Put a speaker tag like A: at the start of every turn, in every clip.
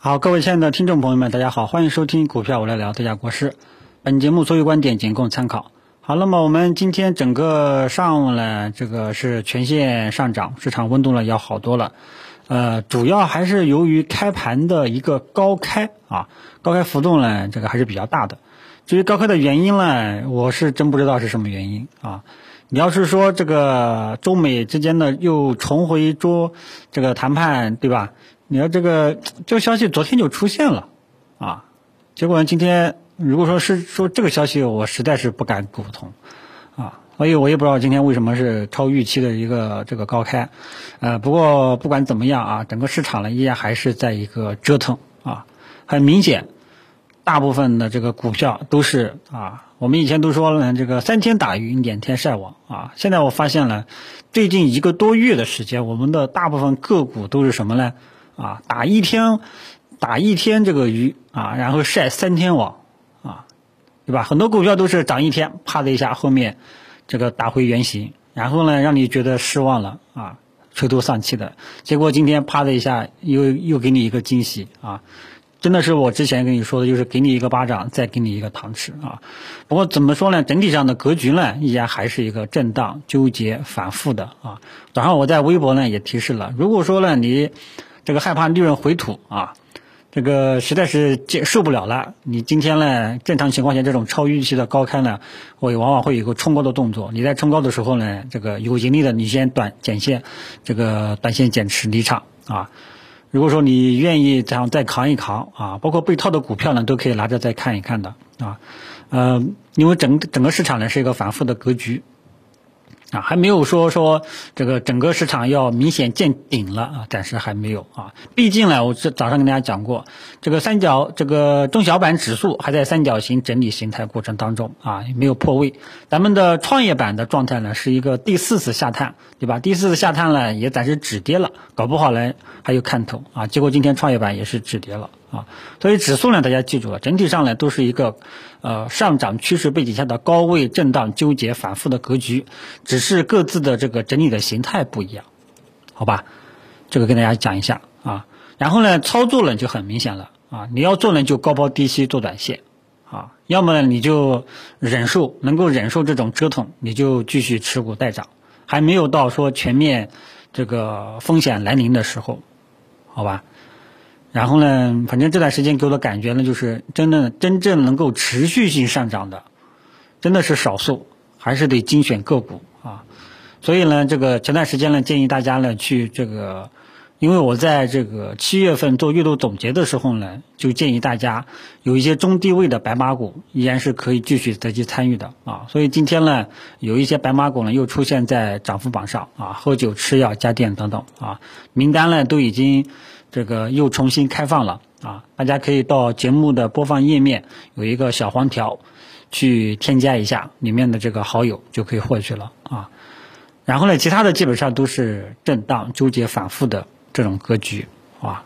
A: 好，各位亲爱的听众朋友们，大家好，欢迎收听股票我来聊，大家国师。本节目所有观点仅供参考。好，那么我们今天整个上午呢，这个是全线上涨，市场温度呢要好多了。呃，主要还是由于开盘的一个高开啊，高开浮动呢，这个还是比较大的。至于高开的原因呢，我是真不知道是什么原因啊。你要是说这个中美之间的又重回桌这个谈判，对吧？你要这个这个消息昨天就出现了，啊，结果今天如果说是说这个消息，我实在是不敢苟同，啊，所以我也不知道今天为什么是超预期的一个这个高开，呃，不过不管怎么样啊，整个市场呢依然还是在一个折腾啊，很明显，大部分的这个股票都是啊，我们以前都说了这个三天打鱼两天晒网啊，现在我发现了最近一个多月的时间，我们的大部分个股都是什么呢？啊，打一天，打一天这个鱼啊，然后晒三天网，啊，对吧？很多股票都是涨一天，啪的一下，后面这个打回原形，然后呢，让你觉得失望了啊，垂头丧气的。结果今天啪的一下，又又给你一个惊喜啊！真的是我之前跟你说的，就是给你一个巴掌，再给你一个糖吃啊。不过怎么说呢？整体上的格局呢，依然还是一个震荡、纠结、反复的啊。早上我在微博呢也提示了，如果说呢你。这个害怕利润回吐啊，这个实在是接受不了了。你今天呢，正常情况下这种超预期的高开呢，会往往会有个冲高的动作。你在冲高的时候呢，这个有盈利的你先短减线，这个短线减持离场啊。如果说你愿意这样再扛一扛啊，包括被套的股票呢，都可以拿着再看一看的啊。呃，因为整整个市场呢是一个反复的格局。啊，还没有说说这个整个市场要明显见顶了啊，暂时还没有啊。毕竟呢，我这早上跟大家讲过，这个三角这个中小板指数还在三角形整理形态过程当中啊，也没有破位。咱们的创业板的状态呢，是一个第四次下探，对吧？第四次下探呢，也暂时止跌了，搞不好呢还有看头啊。结果今天创业板也是止跌了。啊，所以指数呢，大家记住了，整体上呢都是一个，呃，上涨趋势背景下的高位震荡纠结反复的格局，只是各自的这个整理的形态不一样，好吧？这个跟大家讲一下啊。然后呢，操作呢就很明显了啊，你要做呢就高抛低吸做短线啊，要么呢你就忍受，能够忍受这种折腾，你就继续持股待涨，还没有到说全面这个风险来临的时候，好吧？然后呢，反正这段时间给我的感觉呢，就是真的真正能够持续性上涨的，真的是少数，还是得精选个股啊。所以呢，这个前段时间呢，建议大家呢去这个，因为我在这个七月份做月度总结的时候呢，就建议大家有一些中低位的白马股，依然是可以继续再去参与的啊。所以今天呢，有一些白马股呢又出现在涨幅榜上啊，喝酒、吃药、家电等等啊，名单呢都已经。这个又重新开放了啊！大家可以到节目的播放页面有一个小黄条，去添加一下里面的这个好友就可以获取了啊。然后呢，其他的基本上都是震荡、纠结、反复的这种格局啊。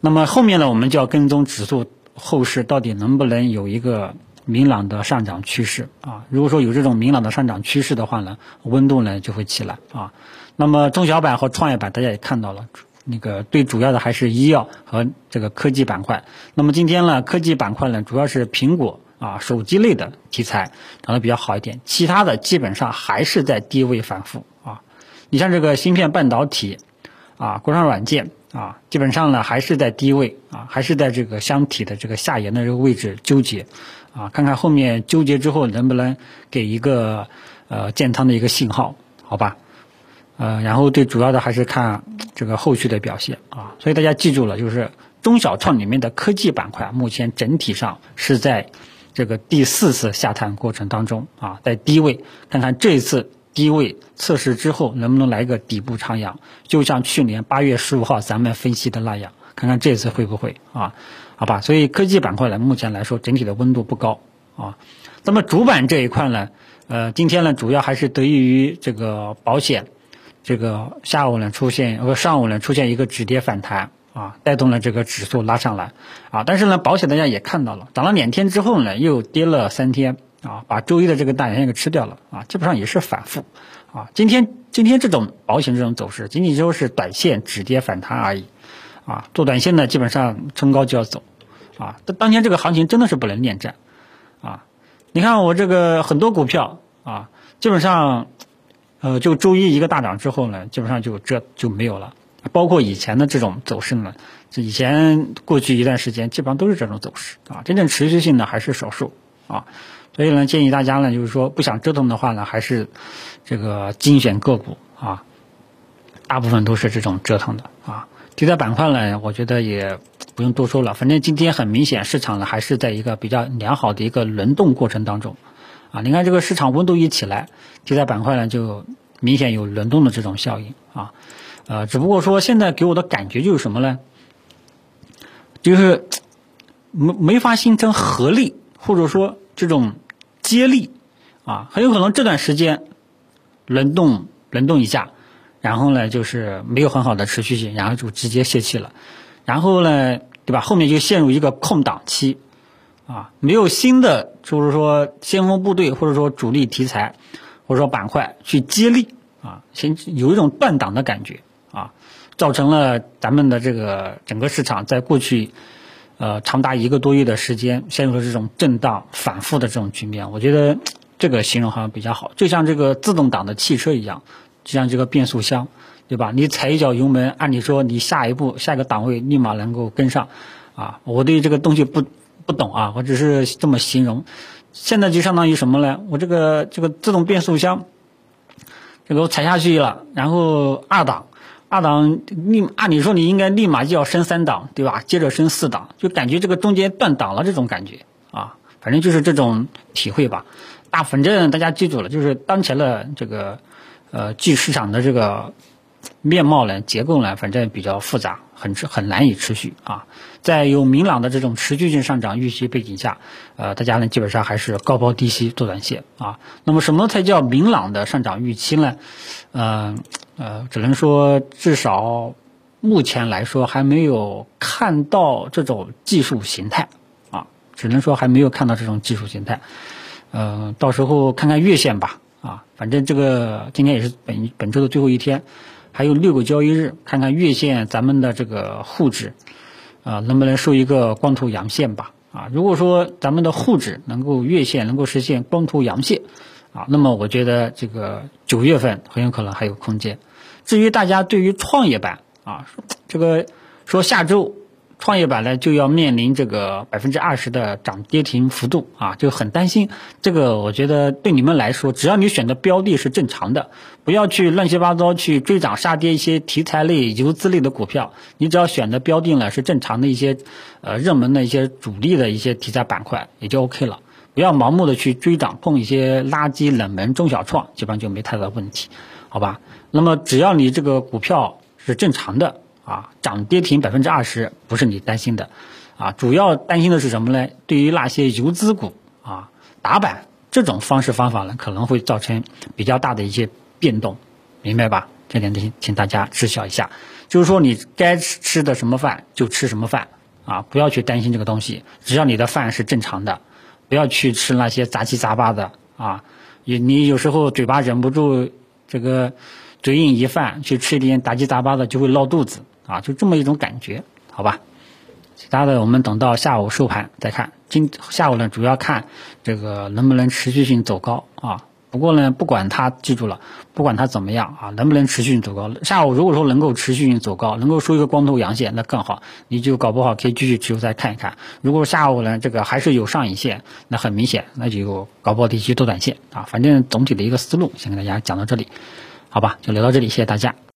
A: 那么后面呢，我们就要跟踪指数后市到底能不能有一个明朗的上涨趋势啊？如果说有这种明朗的上涨趋势的话呢，温度呢就会起来啊。那么中小板和创业板大家也看到了。那个最主要的还是医药和这个科技板块。那么今天呢，科技板块呢主要是苹果啊手机类的题材涨得比较好一点，其他的基本上还是在低位反复啊。你像这个芯片半导体啊，国产软件啊，基本上呢还是在低位啊，还是在这个箱体的这个下沿的这个位置纠结啊，看看后面纠结之后能不能给一个呃建仓的一个信号，好吧？呃，然后最主要的还是看这个后续的表现啊，所以大家记住了，就是中小创里面的科技板块，目前整体上是在这个第四次下探过程当中啊，在低位，看看这一次低位测试之后能不能来个底部长阳，就像去年八月十五号咱们分析的那样，看看这次会不会啊？好吧，所以科技板块呢，目前来说整体的温度不高啊。那么主板这一块呢，呃，今天呢主要还是得益于这个保险。这个下午呢出现，呃上午呢出现一个止跌反弹啊，带动了这个指数拉上来啊。但是呢，保险大家也看到了，涨了两天之后呢，又跌了三天啊，把周一的这个大阳线给吃掉了啊，基本上也是反复啊。今天今天这种保险这种走势，仅仅就是短线止跌反弹而已啊，做短线呢基本上冲高就要走，啊，当当前这个行情真的是不能恋战，啊，你看我这个很多股票啊，基本上，呃，就周一一个大涨之后呢，基本上就这就没有了，包括以前的这种走势呢，这以前过去一段时间基本上都是这种走势啊，真正持续性的还是少数啊。所以呢，建议大家呢，就是说不想折腾的话呢，还是这个精选个股啊，大部分都是这种折腾的啊。题材板块呢，我觉得也不用多说了，反正今天很明显，市场呢还是在一个比较良好的一个轮动过程当中啊。你看这个市场温度一起来，题材板块呢就明显有轮动的这种效应啊。呃，只不过说现在给我的感觉就是什么呢？就是没没法形成合力，或者说这种。接力，啊，很有可能这段时间轮动轮动一下，然后呢就是没有很好的持续性，然后就直接泄气了，然后呢，对吧？后面就陷入一个空档期，啊，没有新的就是说先锋部队或者说主力题材或者说板块去接力，啊，先有一种断档的感觉，啊，造成了咱们的这个整个市场在过去。呃，长达一个多月的时间陷入了这种震荡反复的这种局面，我觉得这个形容好像比较好，就像这个自动挡的汽车一样，就像这个变速箱，对吧？你踩一脚油门，按理说你下一步下一个档位立马能够跟上，啊，我对这个东西不不懂啊，我只是这么形容。现在就相当于什么呢？我这个这个自动变速箱，这个我踩下去了，然后二档。二档立按理说你应该立马就要升三档，对吧？接着升四档，就感觉这个中间断档了这种感觉啊，反正就是这种体会吧。大反正大家记住了，就是当前的这个呃，巨市场的这个面貌呢、结构呢，反正比较复杂，很很难以持续啊。在有明朗的这种持续性上涨预期背景下，呃，大家呢基本上还是高抛低吸做短线啊。那么什么才叫明朗的上涨预期呢？嗯。呃，只能说至少目前来说还没有看到这种技术形态啊，只能说还没有看到这种技术形态。呃，到时候看看月线吧啊，反正这个今天也是本本周的最后一天，还有六个交易日，看看月线咱们的这个沪指啊能不能收一个光头阳线吧啊。如果说咱们的沪指能够月线能够实现光头阳线。啊，那么我觉得这个九月份很有可能还有空间。至于大家对于创业板啊，这个说下周创业板呢就要面临这个百分之二十的涨跌停幅度啊，就很担心。这个我觉得对你们来说，只要你选的标的是正常的，不要去乱七八糟去追涨杀跌一些题材类、游资类的股票。你只要选的标的呢是正常的一些呃热门的一些主力的一些题材板块，也就 OK 了。不要盲目的去追涨碰一些垃圾冷门中小创，基本上就没太大问题，好吧？那么只要你这个股票是正常的啊，涨跌停百分之二十不是你担心的，啊，主要担心的是什么呢？对于那些游资股啊打板这种方式方法呢，可能会造成比较大的一些变动，明白吧？这点请请大家知晓一下，就是说你该吃吃的什么饭就吃什么饭啊，不要去担心这个东西，只要你的饭是正常的。不要去吃那些杂七杂八的啊！你你有时候嘴巴忍不住这个嘴瘾一犯，去吃一点杂七杂八的就会闹肚子啊！就这么一种感觉，好吧？其他的我们等到下午收盘再看。今下午呢，主要看这个能不能持续性走高啊。不过呢，不管它，记住了，不管它怎么样啊，能不能持续性走高？下午如果说能够持续性走高，能够收一个光头阳线，那更好，你就搞不好可以继续持有再看一看。如果下午呢，这个还是有上影线，那很明显，那就搞不好地区多短线啊。反正总体的一个思路，先跟大家讲到这里，好吧？就聊到这里，谢谢大家。